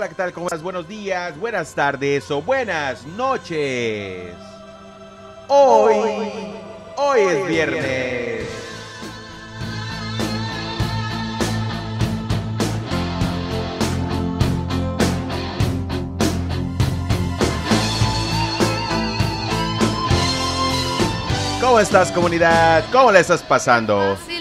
Hola, ¿qué tal? ¿Cómo estás? Buenos días, buenas tardes o buenas noches. Hoy, hoy es viernes. ¿Cómo estás comunidad? ¿Cómo la estás pasando? Fácil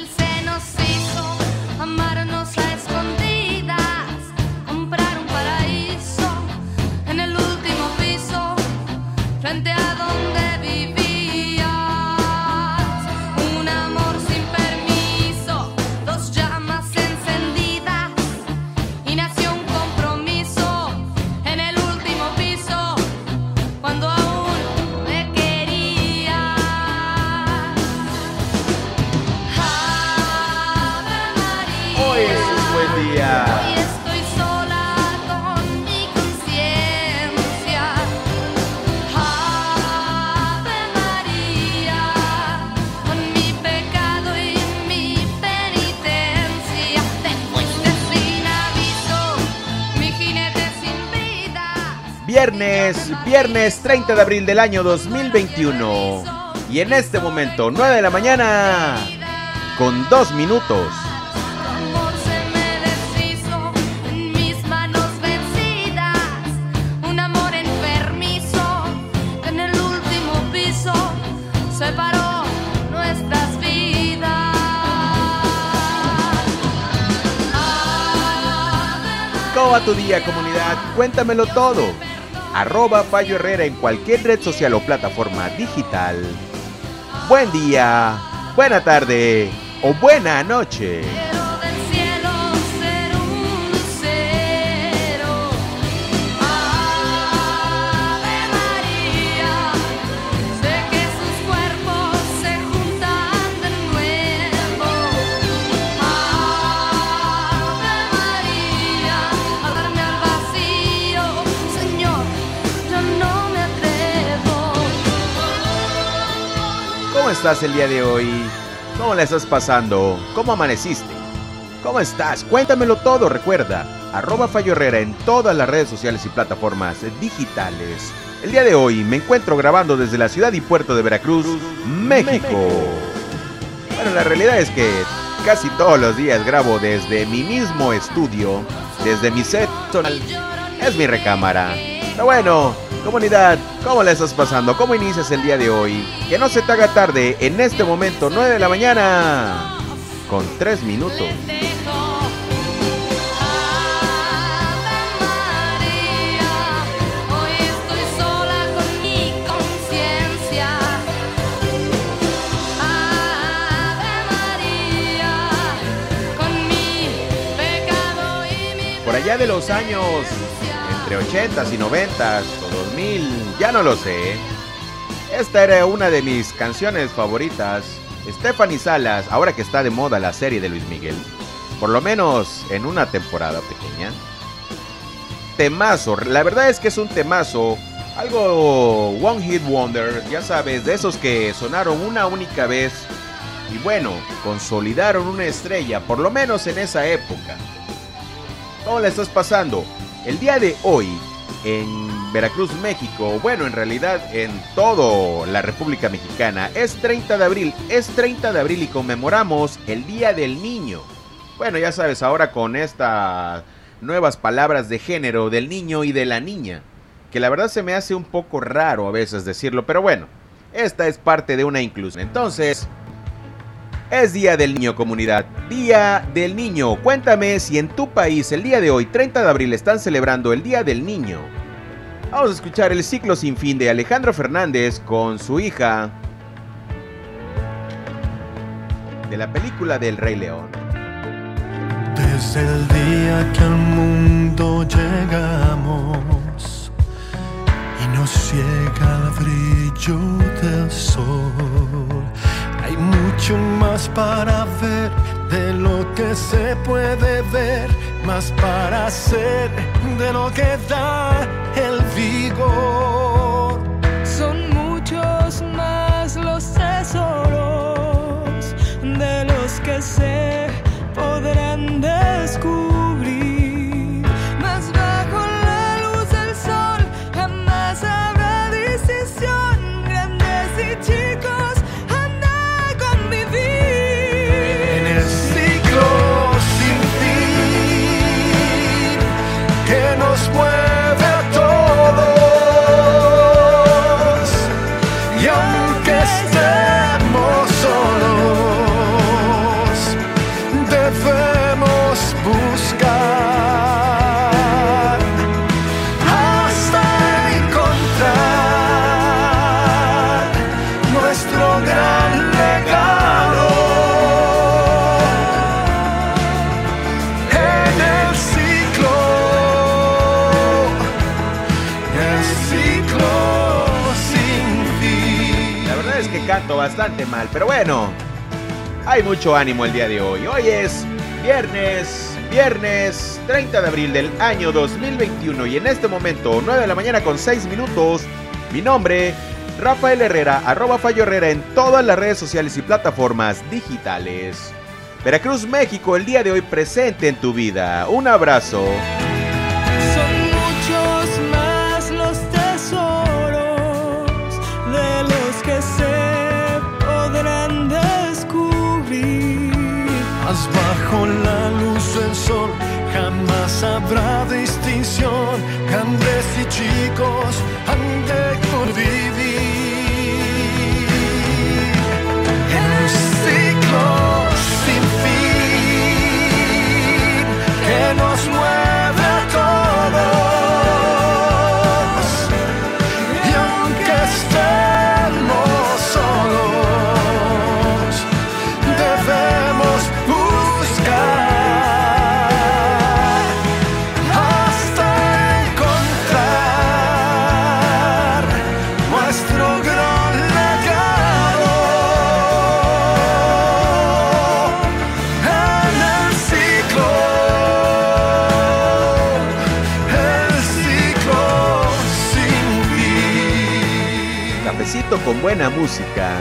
Viernes, viernes 30 de abril del año 2021. Y en este momento, 9 de la mañana, con 2 minutos. Tu amor se me deshizo en mis manos vencidas. Un amor enfermizo que en el último piso separó nuestras vidas. Ave ¿Cómo va tu día, comunidad? Cuéntamelo todo. Arroba Fallo Herrera en cualquier red social o plataforma digital. Buen día, buena tarde o buena noche. Estás el día de hoy? ¿Cómo la estás pasando? ¿Cómo amaneciste? ¿Cómo estás? Cuéntamelo todo, recuerda. Arroba Fallo Herrera en todas las redes sociales y plataformas digitales. El día de hoy me encuentro grabando desde la ciudad y puerto de Veracruz, México. Bueno, la realidad es que casi todos los días grabo desde mi mismo estudio, desde mi set. Es mi recámara. Pero bueno, comunidad, ¿cómo la estás pasando? ¿Cómo inicias el día de hoy? Que no se te haga tarde en este momento, 9 de la mañana, con 3 minutos. Por allá de los años entre 80s y 90s o 2000, ya no lo sé. Esta era una de mis canciones favoritas. Stephanie Salas, ahora que está de moda la serie de Luis Miguel. Por lo menos en una temporada pequeña. Temazo, la verdad es que es un temazo. Algo One Hit Wonder, ya sabes, de esos que sonaron una única vez. Y bueno, consolidaron una estrella, por lo menos en esa época. ¿Cómo la estás pasando? El día de hoy, en Veracruz, México, bueno, en realidad en toda la República Mexicana, es 30 de abril, es 30 de abril y conmemoramos el Día del Niño. Bueno, ya sabes, ahora con estas nuevas palabras de género del niño y de la niña, que la verdad se me hace un poco raro a veces decirlo, pero bueno, esta es parte de una inclusión. Entonces, es Día del Niño Comunidad. Día del Niño. Cuéntame si en tu país el día de hoy, 30 de abril, están celebrando el Día del Niño. Vamos a escuchar el ciclo sin fin de Alejandro Fernández con su hija de la película del Rey León. Desde el día que al mundo llegamos y nos ciega el brillo del sol, mucho más para ver de lo que se puede ver, más para hacer de lo que da el vigor. Bastante mal, pero bueno, hay mucho ánimo el día de hoy. Hoy es viernes, viernes 30 de abril del año 2021 y en este momento 9 de la mañana con 6 minutos, mi nombre, Rafael Herrera, arroba Fallo Herrera en todas las redes sociales y plataformas digitales. Veracruz, México, el día de hoy presente en tu vida. Un abrazo. Bajo la luz del sol jamás habrá distinción. Grandes y chicos han de por con buena música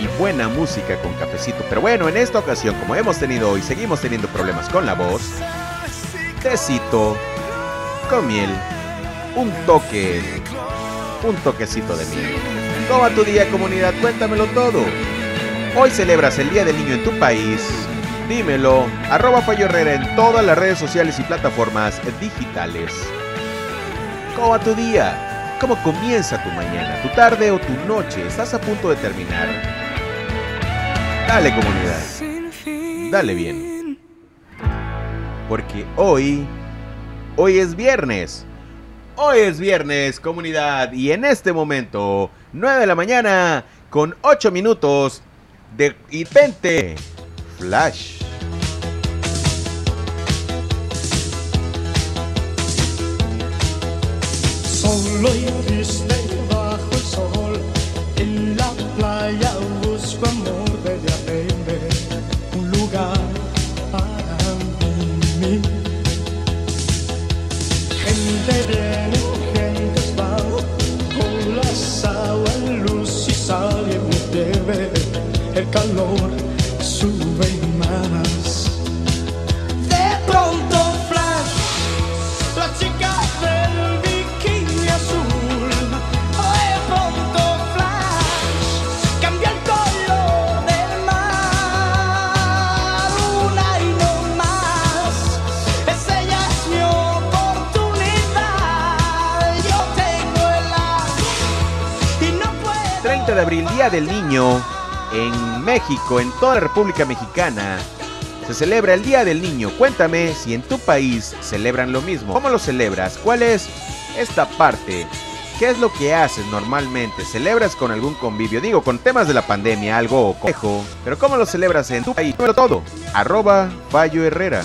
y buena música con cafecito. Pero bueno, en esta ocasión, como hemos tenido hoy, seguimos teniendo problemas con la voz. Tecito con miel, un toque, un toquecito de miel. ¿Cómo va tu día, comunidad? Cuéntamelo todo. Hoy celebras el Día del Niño en tu país. Dímelo, arroba Fallo Herrera en todas las redes sociales y plataformas digitales. ¿Cómo va tu día? ¿Cómo comienza tu mañana, tu tarde o tu noche? ¿Estás a punto de terminar? Dale comunidad. Dale bien. porque hoy, hoy es viernes. Hoy es viernes, comunidad, y en este momento, 9 de la mañana, con 8 minutos de y 20 Flash. lawyer 30 de abril, Día del Niño, en México, en toda la República Mexicana, se celebra el Día del Niño. Cuéntame si en tu país celebran lo mismo. ¿Cómo lo celebras? ¿Cuál es esta parte? ¿Qué es lo que haces normalmente? ¿Celebras con algún convivio? Digo, con temas de la pandemia, algo complejo. Pero ¿cómo lo celebras en tu país? Dímelo todo. Arroba Fallo Herrera.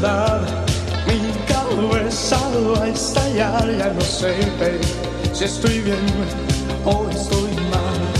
Verdad. Mi cabeza va a estallar, ya no sé si estoy bien o estoy mal.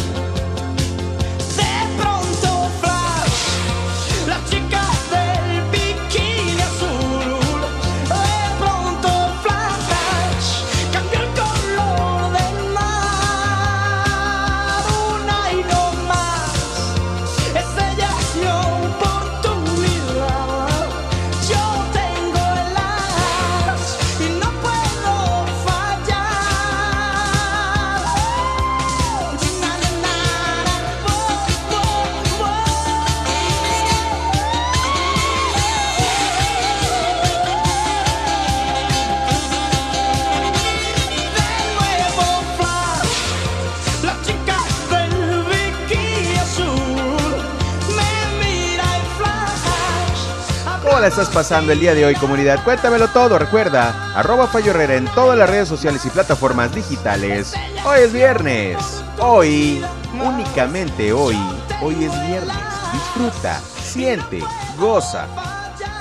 Estás pasando el día de hoy, comunidad? Cuéntamelo todo, recuerda, arroba Fallo Herrera en todas las redes sociales y plataformas digitales. Hoy es viernes. Hoy, únicamente hoy, hoy es viernes. Disfruta, siente, goza.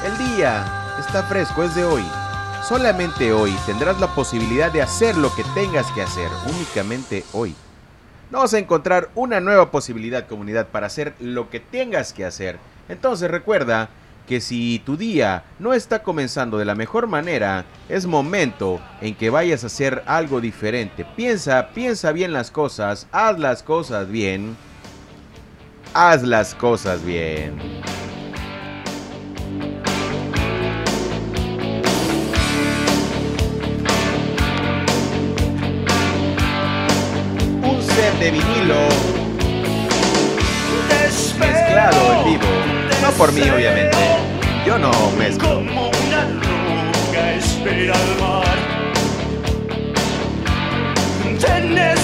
El día está fresco, es de hoy. Solamente hoy tendrás la posibilidad de hacer lo que tengas que hacer, únicamente hoy. Vamos a encontrar una nueva posibilidad, comunidad, para hacer lo que tengas que hacer. Entonces recuerda que si tu día no está comenzando de la mejor manera, es momento en que vayas a hacer algo diferente. Piensa, piensa bien las cosas, haz las cosas bien. Haz las cosas bien. Un set de vinilo mezclado en vivo. Por mí, obviamente. Yo no mezclo. Como una roca espera al mar. Te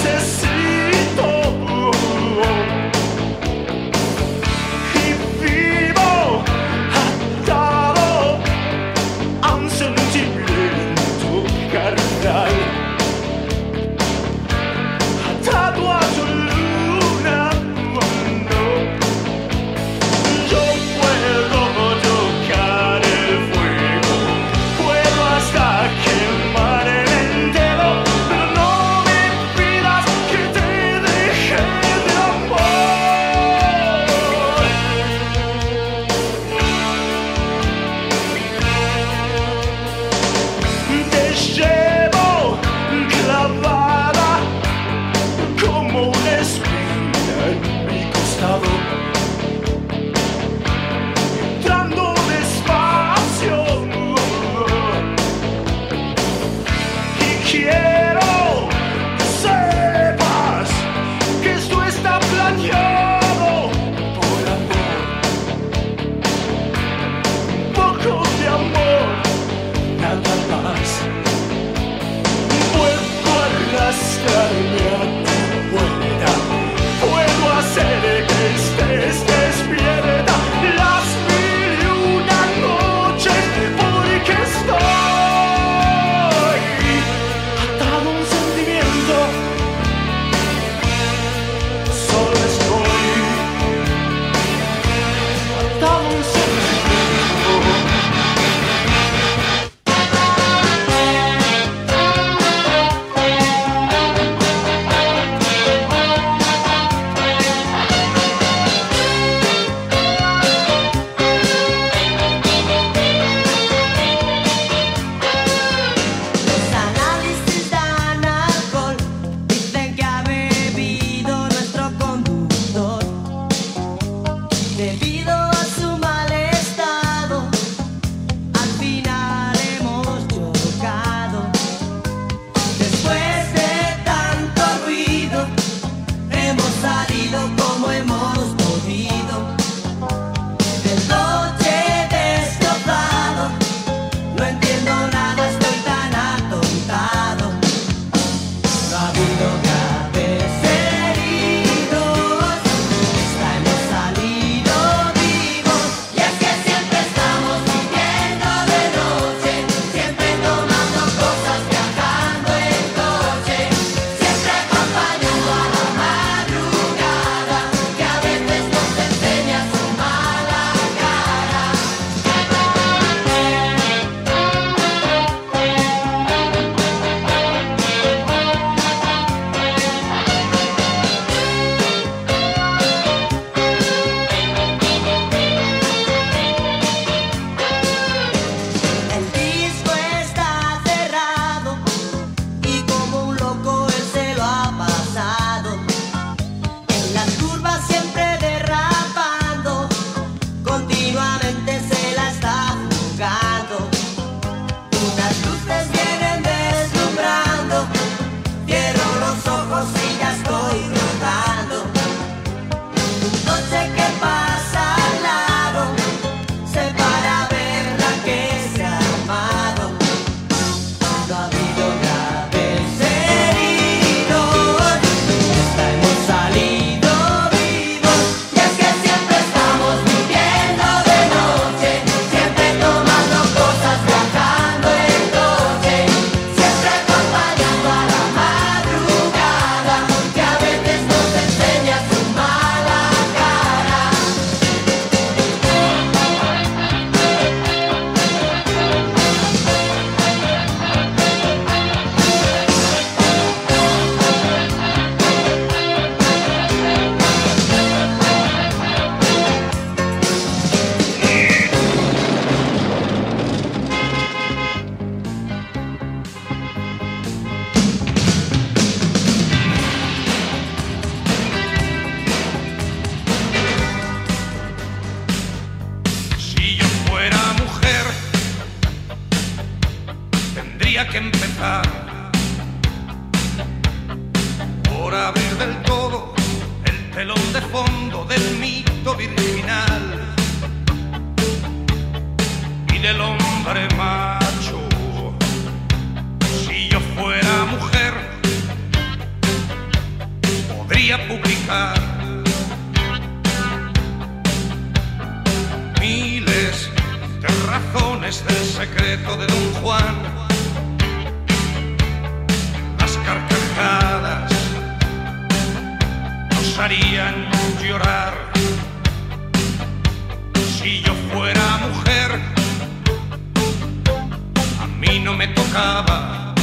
tocaba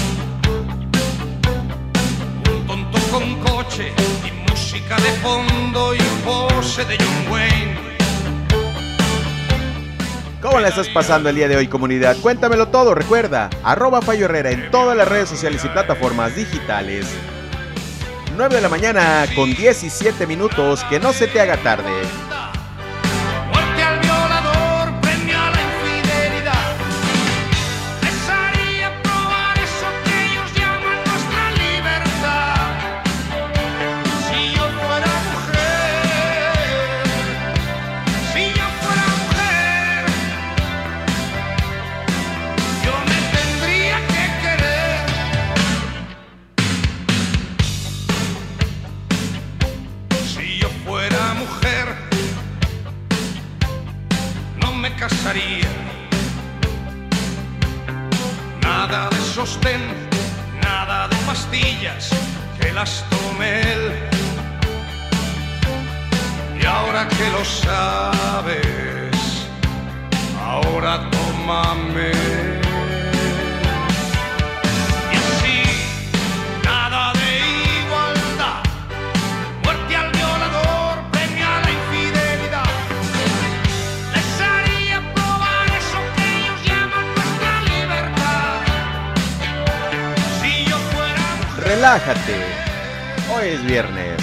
un tonto con coche y música de fondo y pose de John Wayne. ¿Cómo la estás pasando el día de hoy, comunidad? Cuéntamelo todo, recuerda, arroba Fallo Herrera en todas las redes sociales y plataformas digitales. 9 de la mañana con 17 minutos, que no se te haga tarde. Sostén, nada de pastillas que las tome él. Y ahora que lo sabes, ahora tómame. Relájate. Hoy es viernes.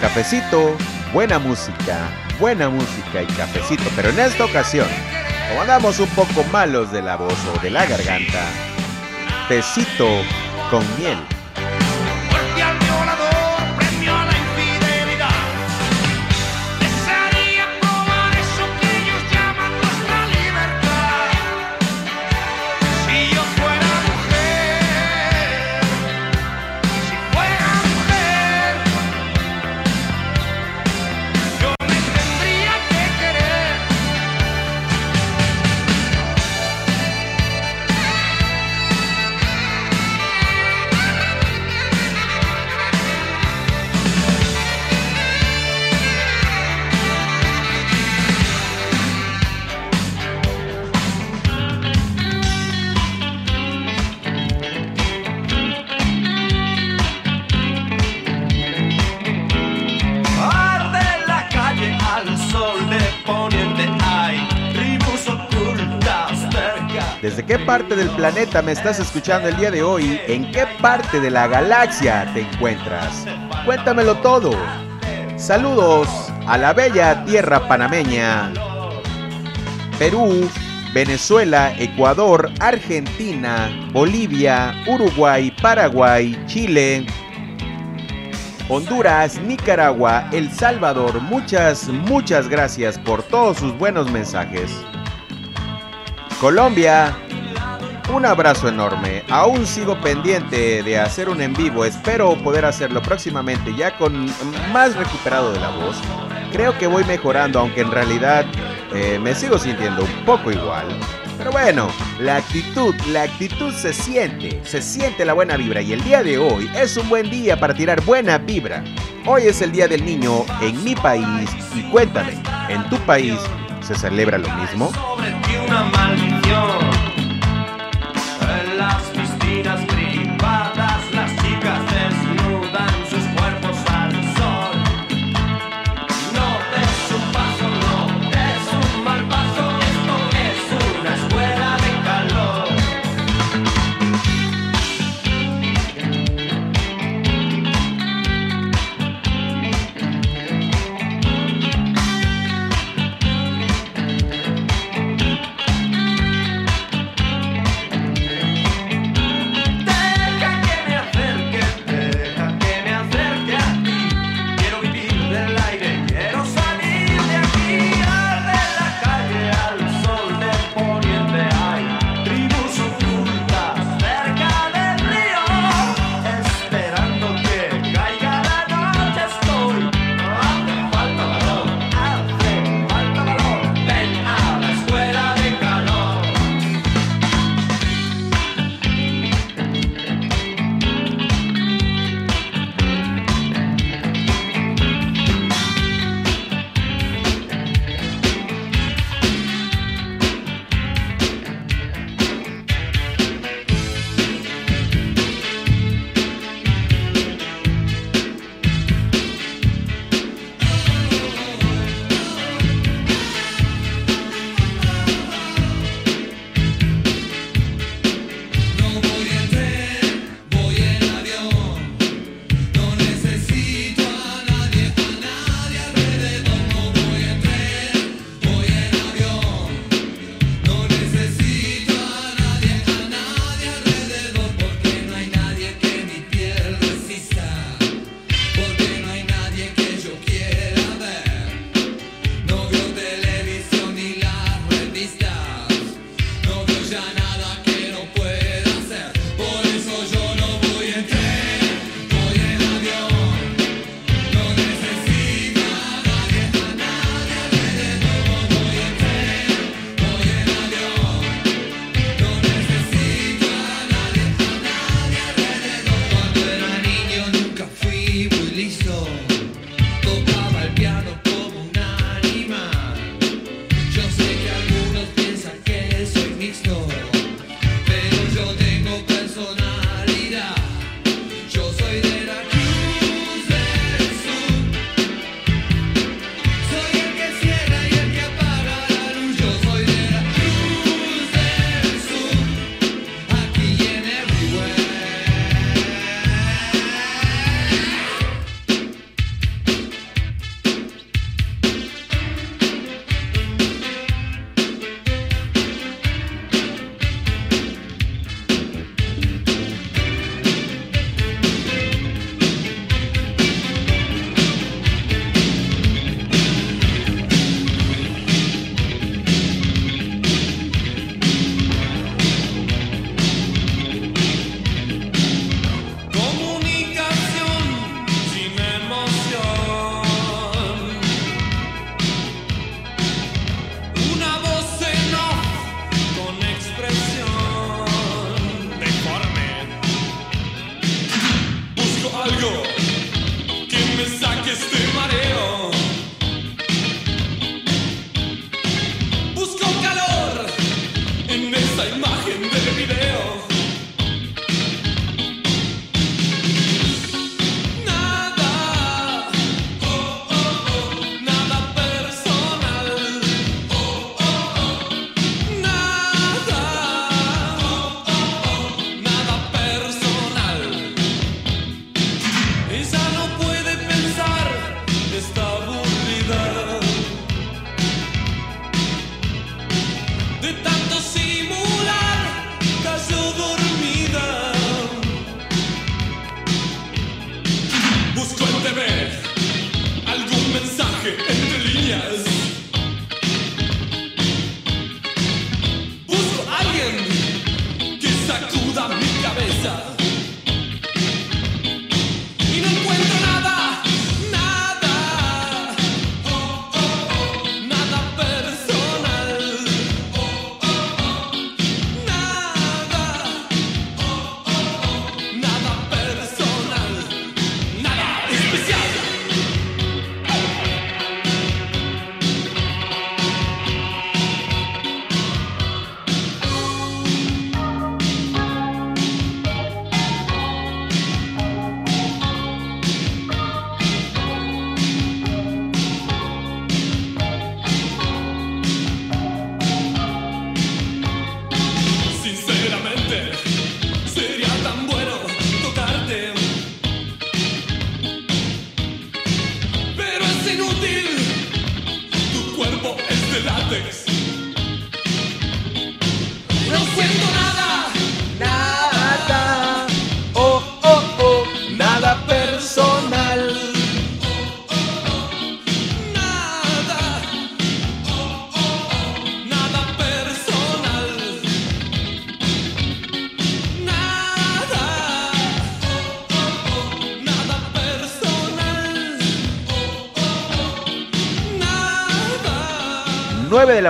Cafecito, buena música, buena música y cafecito. Pero en esta ocasión, como andamos un poco malos de la voz o de la garganta, tecito con miel. Del planeta me estás escuchando el día de hoy? ¿En qué parte de la galaxia te encuentras? Cuéntamelo todo. Saludos a la bella tierra panameña. Perú, Venezuela, Ecuador, Argentina, Bolivia, Uruguay, Paraguay, Chile, Honduras, Nicaragua, El Salvador. Muchas, muchas gracias por todos sus buenos mensajes. Colombia, un abrazo enorme. Aún sigo pendiente de hacer un en vivo. Espero poder hacerlo próximamente ya con más recuperado de la voz. Creo que voy mejorando, aunque en realidad eh, me sigo sintiendo un poco igual. Pero bueno, la actitud, la actitud se siente, se siente la buena vibra y el día de hoy es un buen día para tirar buena vibra. Hoy es el Día del Niño en mi país y cuéntame, ¿en tu país se celebra lo mismo? Sobre ti una maldición.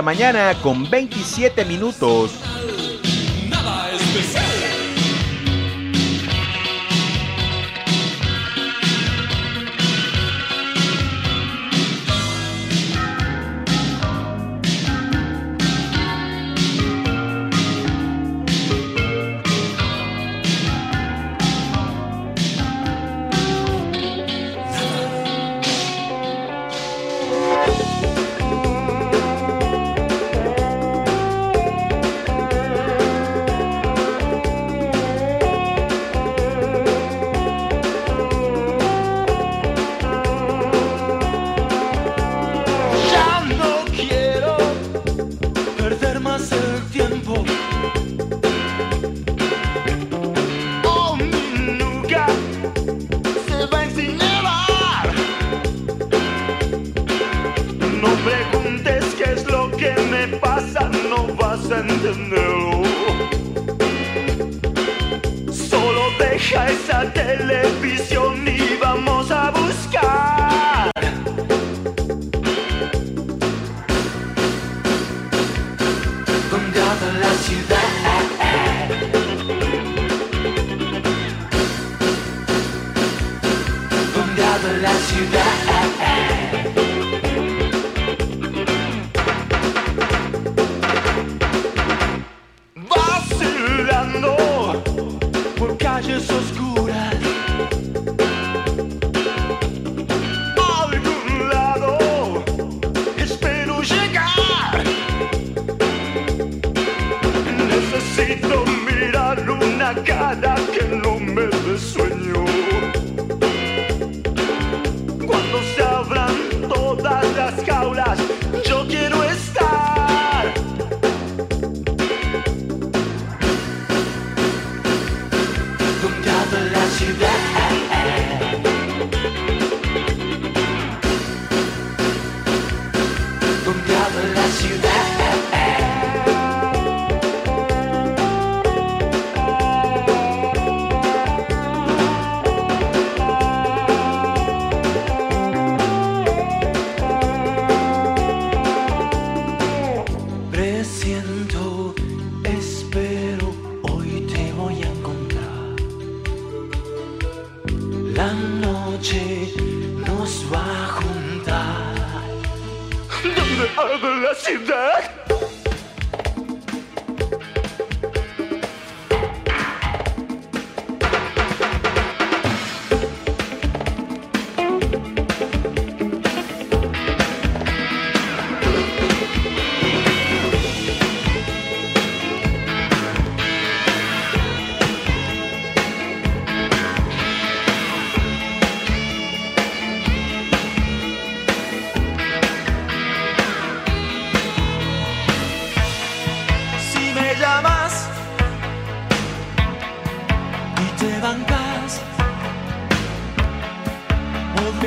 Mañana con 27 minutos.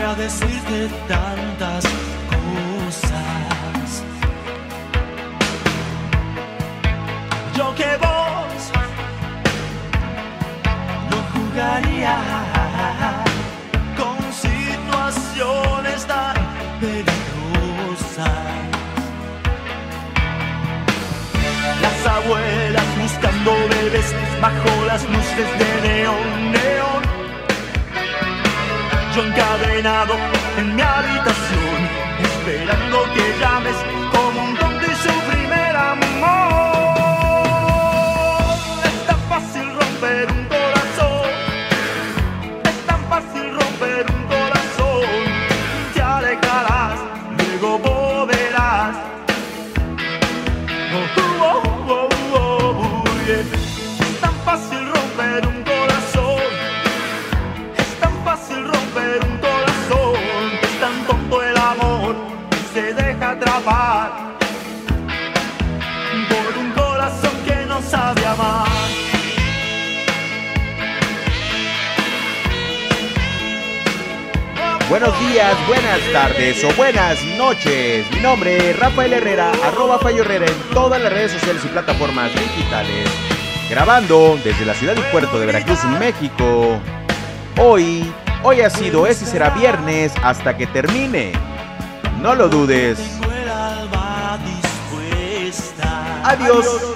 Podría decirte tantas cosas. Yo que vos no jugaría con situaciones tan peligrosas. Las abuelas buscando bebés bajo las luces de neón. Yo encadenado en mi habitación, esperando que llames romper un corazón. Es tan tonto el amor y se deja atrapar por un corazón que no sabe amar. Buenos días, buenas tardes o buenas noches. Mi nombre es Rafael Herrera, arroba Fallo Herrera en todas las redes sociales y plataformas digitales. Grabando desde la ciudad y puerto de Veracruz, México. Hoy, Hoy ha sido, es y será viernes hasta que termine. No lo dudes. Adiós.